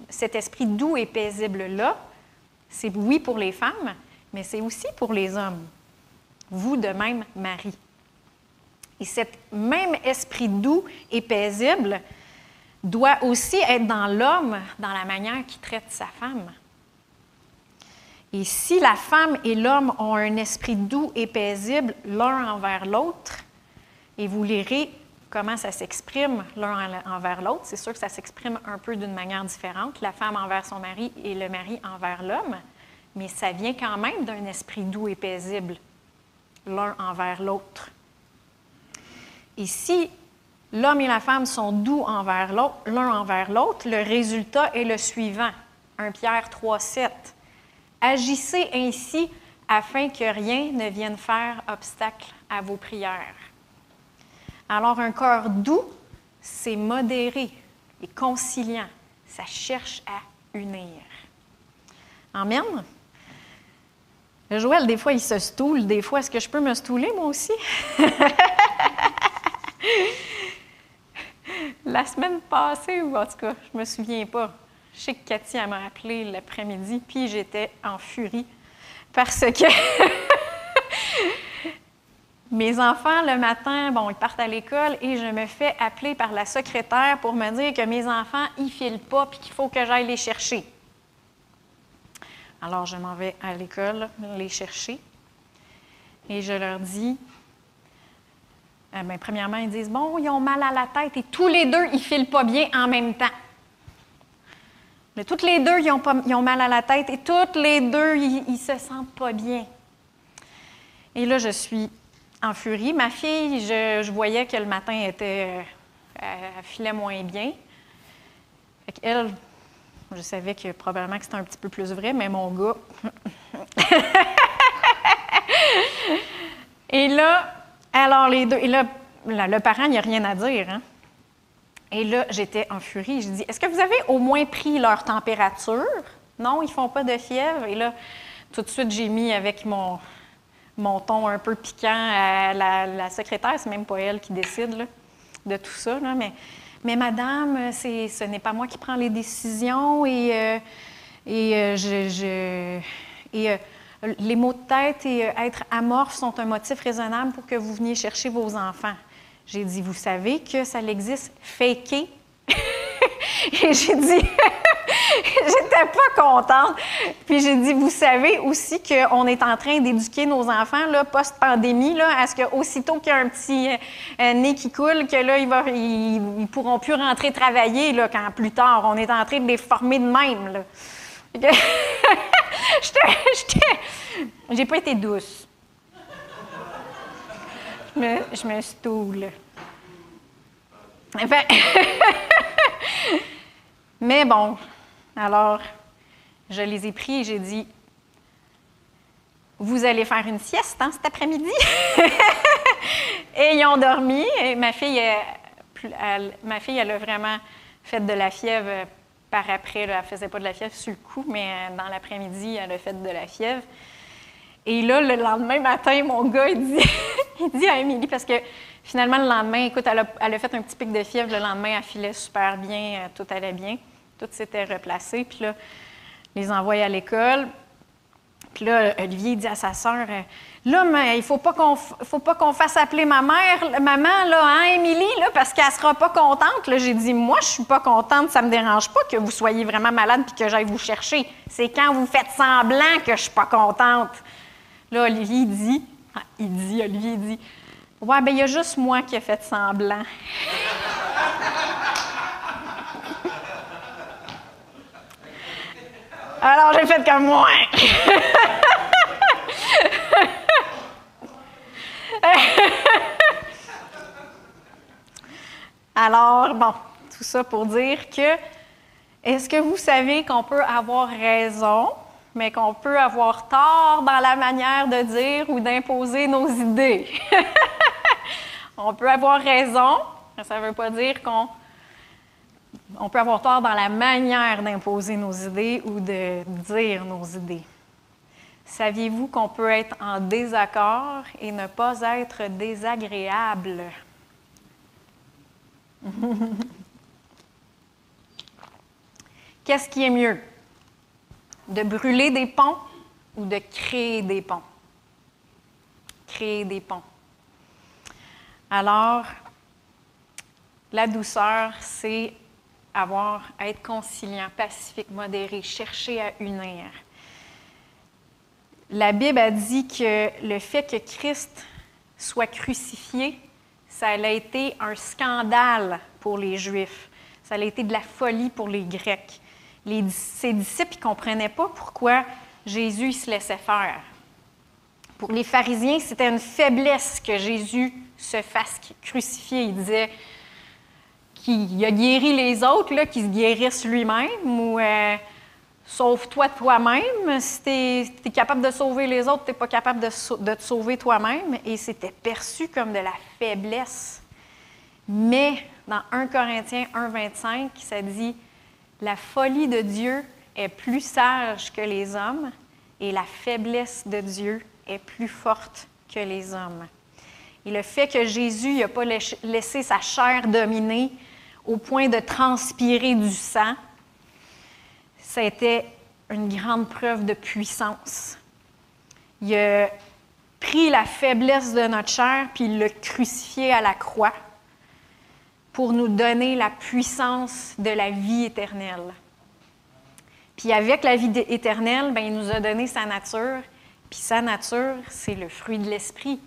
cet esprit doux et paisible-là, c'est oui pour les femmes, mais c'est aussi pour les hommes. Vous de même, Marie. Et cet même esprit doux et paisible doit aussi être dans l'homme, dans la manière qu'il traite sa femme. Et si la femme et l'homme ont un esprit doux et paisible l'un envers l'autre, et vous lirez comment ça s'exprime l'un envers l'autre, c'est sûr que ça s'exprime un peu d'une manière différente, la femme envers son mari et le mari envers l'homme, mais ça vient quand même d'un esprit doux et paisible l'un envers l'autre. Et si l'homme et la femme sont doux envers l'un envers l'autre, le résultat est le suivant. 1 Pierre 3, 7. Agissez ainsi afin que rien ne vienne faire obstacle à vos prières. Alors un cœur doux, c'est modéré et conciliant. Ça cherche à unir. Amen. Joël, des fois, il se stoule. Des fois, est-ce que je peux me stouler, moi aussi? la semaine passée, ou en tout cas, je me souviens pas. Je sais que Cathy m'a appelé l'après-midi, puis j'étais en furie parce que mes enfants, le matin, bon, ils partent à l'école et je me fais appeler par la secrétaire pour me dire que mes enfants, ils filent pas puis qu'il faut que j'aille les chercher. Alors, je m'en vais à l'école les chercher et je leur dis, euh, ben, premièrement, ils disent, bon, ils ont mal à la tête et tous les deux, ils filent pas bien en même temps. Mais toutes les deux, ils ont, pas, ils ont, mal à la tête et toutes les deux, ils, ne se sentent pas bien. Et là, je suis en furie. Ma fille, je, voyais que le matin était, euh, elle filait moins bien. elle, je savais que probablement que c'était un petit peu plus vrai, mais mon gars. et là, alors les deux, et là, le parent, n'y a rien à dire. Hein? Et là, j'étais en furie. Je dis Est-ce que vous avez au moins pris leur température Non, ils font pas de fièvre. Et là, tout de suite, j'ai mis avec mon, mon ton un peu piquant à la, secrétaire. C'est même pas elle qui décide de tout ça. mais, madame, ce n'est pas moi qui prends les décisions et, euh, euh, euh, les mots de tête et être amorphe sont un motif raisonnable pour que vous veniez chercher vos enfants. J'ai dit, vous savez que ça existe, faker? et j'ai dit, j'étais pas contente. Puis j'ai dit, vous savez aussi qu'on est en train d'éduquer nos enfants, là, post-pandémie, là, à ce qu'aussitôt qu'il y a un petit euh, nez qui coule, que là, ils, ne pourront plus rentrer travailler, là, quand plus tard. On est en train de les former de même, là. j'ai pas été douce je me, je me stoule. mais bon, alors, je les ai pris et j'ai dit, vous allez faire une sieste hein, cet après-midi? et ils ont dormi. Ma fille, elle, ma fille, a vraiment fait de la fièvre par après. Elle ne faisait pas de la fièvre sur le coup, mais dans l'après-midi, elle a fait de la fièvre. Et là, le lendemain matin, mon gars, il dit, il dit à Émilie, parce que finalement, le lendemain, écoute, elle a, fait un petit pic de fièvre. Le lendemain, elle filait super bien, euh, tout allait bien. Tout s'était replacé. Puis là, les envoie à l'école. Puis là, Olivier dit à sa sœur Là, mais il ne faut pas qu'on fasse appeler ma mère, maman, là, hein, Émilie, là, parce qu'elle ne sera pas contente. Là, j'ai dit Moi, je ne suis pas contente, ça ne me dérange pas que vous soyez vraiment malade puis que j'aille vous chercher. C'est quand vous faites semblant que je suis pas contente. Là, Olivier dit, ah, il dit, Olivier dit, ouais, ben il y a juste moi qui ai fait semblant. Alors j'ai fait comme moi. Alors, bon, tout ça pour dire que, est-ce que vous savez qu'on peut avoir raison mais qu'on peut avoir tort dans la manière de dire ou d'imposer nos idées? on peut avoir raison, mais ça ne veut pas dire qu'on on peut avoir tort dans la manière d'imposer nos idées ou de dire nos idées. Saviez-vous qu'on peut être en désaccord et ne pas être désagréable? Qu'est-ce qui est mieux? de brûler des ponts ou de créer des ponts? Créer des ponts. Alors, la douceur, c'est avoir, être conciliant, pacifique, modéré, chercher à unir. La Bible a dit que le fait que Christ soit crucifié, ça a été un scandale pour les Juifs. Ça a été de la folie pour les Grecs ses disciples ne comprenaient pas pourquoi Jésus se laissait faire. Pour les pharisiens, c'était une faiblesse que Jésus se fasse crucifier. Il disait qu'il a guéri les autres, qu'il se guérisse lui-même, ou euh, sauve-toi toi-même. Si tu es, capable de sauver les autres, tu n'es pas capable de, de, te sauver toi-même. Et c'était perçu comme de la faiblesse. Mais dans 1 Corinthiens 1,25, ça dit la folie de Dieu est plus sage que les hommes et la faiblesse de Dieu est plus forte que les hommes. Et le fait que Jésus n'a pas laissé sa chair dominer au point de transpirer du sang, été une grande preuve de puissance. Il a pris la faiblesse de notre chair, puis il l'a crucifié à la croix pour nous donner la puissance de la vie éternelle. Puis avec la vie éternelle, ben, il nous a donné sa nature, puis sa nature, c'est le fruit de l'esprit.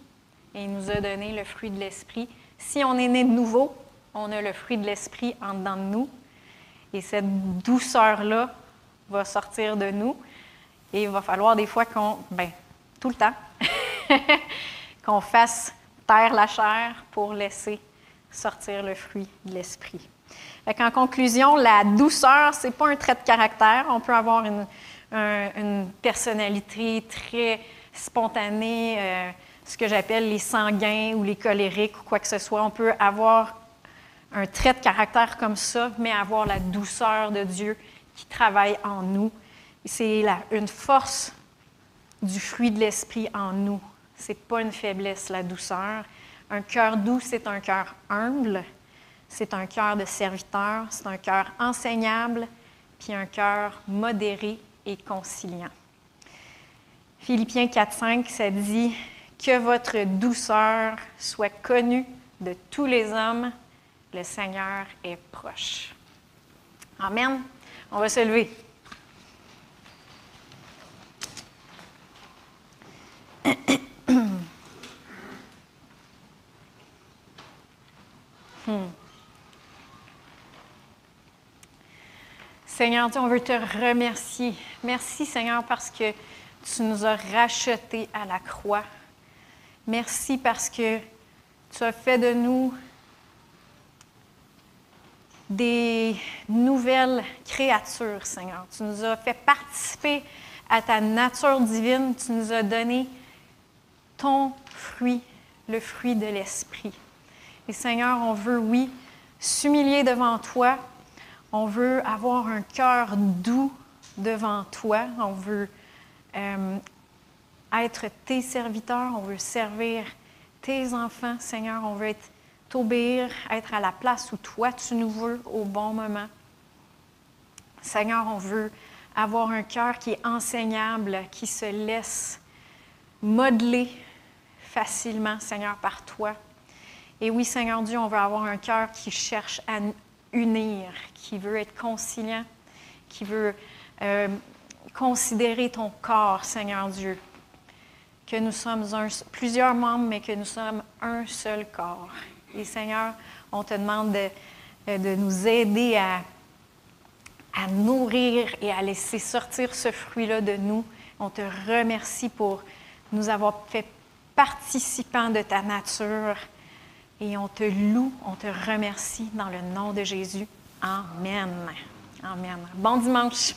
Et il nous a donné le fruit de l'esprit. Si on est né de nouveau, on a le fruit de l'esprit en dedans de nous. Et cette douceur-là va sortir de nous. Et il va falloir des fois qu'on, ben, tout le temps, qu'on fasse taire la chair pour laisser sortir le fruit de l'esprit. En conclusion, la douceur, ce n'est pas un trait de caractère. On peut avoir une, une personnalité très spontanée, euh, ce que j'appelle les sanguins ou les colériques ou quoi que ce soit. On peut avoir un trait de caractère comme ça, mais avoir la douceur de Dieu qui travaille en nous. C'est une force du fruit de l'esprit en nous. Ce n'est pas une faiblesse, la douceur. Un cœur doux, c'est un cœur humble, c'est un cœur de serviteur, c'est un cœur enseignable, puis un cœur modéré et conciliant. Philippiens 4.5, ça dit Que votre douceur soit connue de tous les hommes, le Seigneur est proche. Amen. On va se lever. Hmm. Seigneur on veut te remercier. Merci Seigneur parce que tu nous as rachetés à la croix. Merci parce que tu as fait de nous des nouvelles créatures, Seigneur. Tu nous as fait participer à ta nature divine. Tu nous as donné ton fruit, le fruit de l'Esprit. Et Seigneur, on veut, oui, s'humilier devant toi. On veut avoir un cœur doux devant toi. On veut euh, être tes serviteurs. On veut servir tes enfants, Seigneur. On veut t'obéir, être à la place où toi tu nous veux au bon moment. Seigneur, on veut avoir un cœur qui est enseignable, qui se laisse modeler facilement, Seigneur, par toi. Et oui, Seigneur Dieu, on veut avoir un cœur qui cherche à unir, qui veut être conciliant, qui veut euh, considérer ton corps, Seigneur Dieu. Que nous sommes plusieurs membres, mais que nous sommes un seul corps. Et Seigneur, on te demande de, euh, de nous aider à, à nourrir et à laisser sortir ce fruit-là de nous. On te remercie pour nous avoir fait participants de ta nature et on te loue, on te remercie dans le nom de Jésus. Amen. Amen. Bon dimanche.